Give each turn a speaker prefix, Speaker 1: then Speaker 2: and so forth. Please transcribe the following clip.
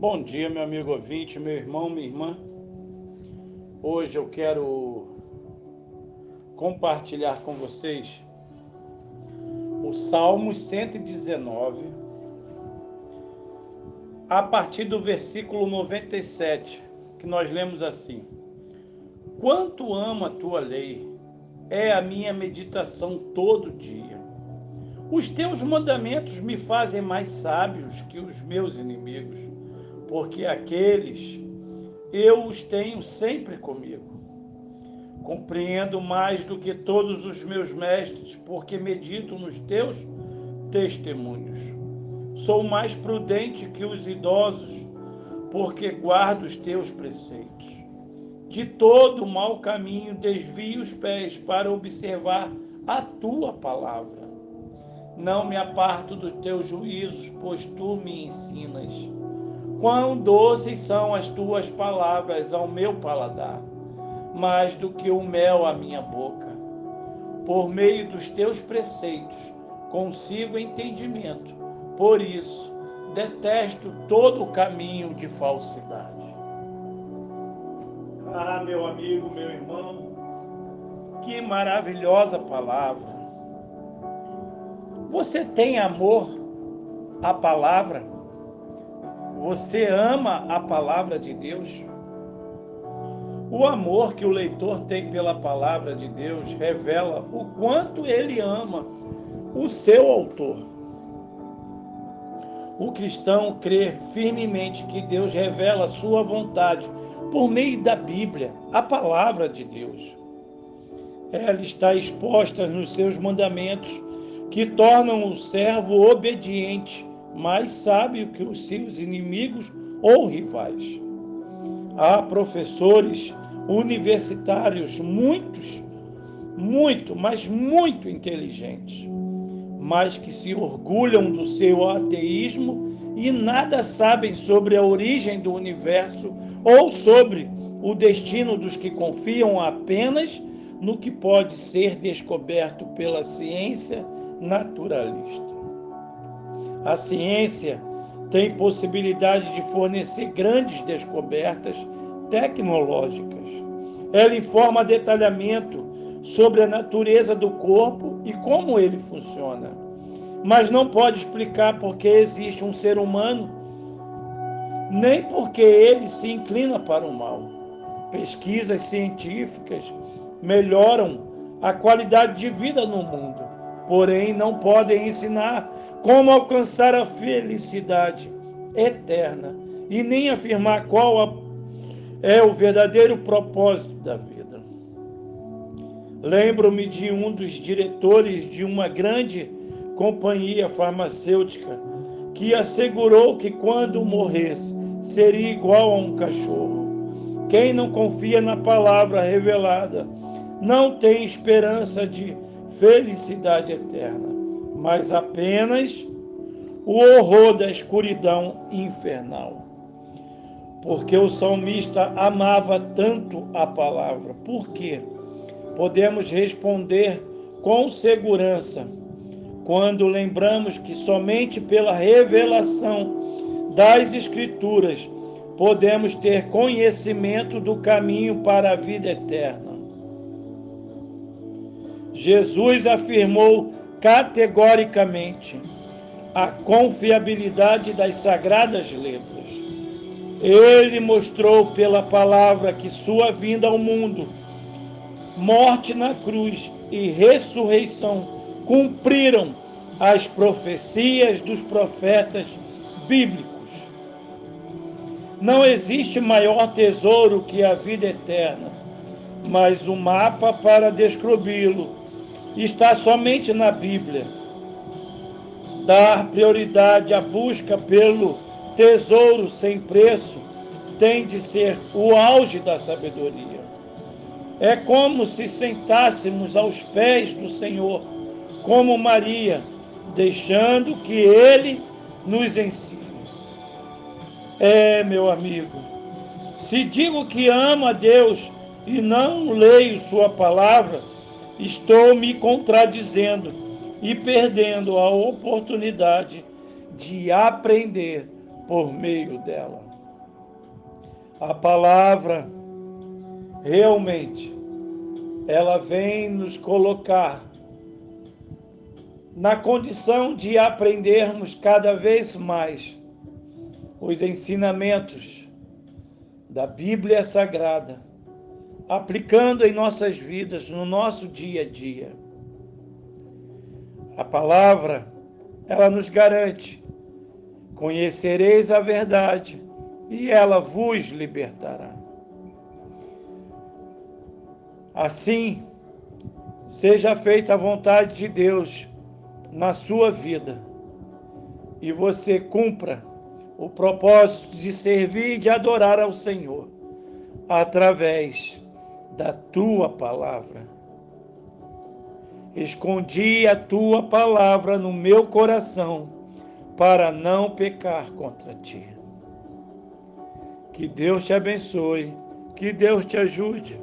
Speaker 1: Bom dia, meu amigo ouvinte, meu irmão, minha irmã. Hoje eu quero compartilhar com vocês o Salmo 119, a partir do versículo 97, que nós lemos assim: Quanto amo a tua lei, é a minha meditação todo dia. Os teus mandamentos me fazem mais sábios que os meus inimigos porque aqueles eu os tenho sempre comigo. Compreendo mais do que todos os meus mestres, porque medito nos teus testemunhos. Sou mais prudente que os idosos, porque guardo os teus preceitos. De todo mau caminho desvio os pés para observar a tua palavra. Não me aparto dos teus juízos, pois tu me ensinas. Quão doces são as tuas palavras ao meu paladar, mais do que o mel à minha boca. Por meio dos teus preceitos consigo entendimento, por isso detesto todo o caminho de falsidade. Ah, meu amigo, meu irmão, que maravilhosa palavra. Você tem amor à palavra? Você ama a palavra de Deus? O amor que o leitor tem pela palavra de Deus revela o quanto ele ama o seu autor. O cristão crê firmemente que Deus revela sua vontade por meio da Bíblia, a palavra de Deus. Ela está exposta nos seus mandamentos, que tornam o servo obediente mais sábio que os seus inimigos ou rivais. Há professores universitários, muitos, muito, mas muito inteligentes, mas que se orgulham do seu ateísmo e nada sabem sobre a origem do universo ou sobre o destino dos que confiam apenas no que pode ser descoberto pela ciência naturalista. A ciência tem possibilidade de fornecer grandes descobertas tecnológicas. Ela informa detalhamento sobre a natureza do corpo e como ele funciona, mas não pode explicar por que existe um ser humano, nem porque ele se inclina para o mal. Pesquisas científicas melhoram a qualidade de vida no mundo porém não podem ensinar como alcançar a felicidade eterna e nem afirmar qual é o verdadeiro propósito da vida. Lembro-me de um dos diretores de uma grande companhia farmacêutica que assegurou que quando morresse seria igual a um cachorro. Quem não confia na palavra revelada não tem esperança de felicidade eterna, mas apenas o horror da escuridão infernal. Porque o salmista amava tanto a palavra. Por quê? Podemos responder com segurança quando lembramos que somente pela revelação das Escrituras podemos ter conhecimento do caminho para a vida eterna. Jesus afirmou categoricamente a confiabilidade das sagradas letras. Ele mostrou pela palavra que sua vinda ao mundo, morte na cruz e ressurreição cumpriram as profecias dos profetas bíblicos. Não existe maior tesouro que a vida eterna, mas o mapa para descobri-lo está somente na Bíblia. Dar prioridade à busca pelo tesouro sem preço tem de ser o auge da sabedoria. É como se sentássemos aos pés do Senhor, como Maria, deixando que Ele nos ensine. É, meu amigo, se digo que amo a Deus e não leio Sua palavra, estou me contradizendo e perdendo a oportunidade de aprender por meio dela. A palavra realmente ela vem nos colocar na condição de aprendermos cada vez mais os ensinamentos da Bíblia Sagrada, aplicando em nossas vidas, no nosso dia a dia. A palavra, ela nos garante: conhecereis a verdade e ela vos libertará. Assim, seja feita a vontade de Deus na sua vida e você cumpra o propósito de servir e de adorar ao Senhor através da tua palavra. Escondi a tua palavra no meu coração para não pecar contra ti. Que Deus te abençoe, que Deus te ajude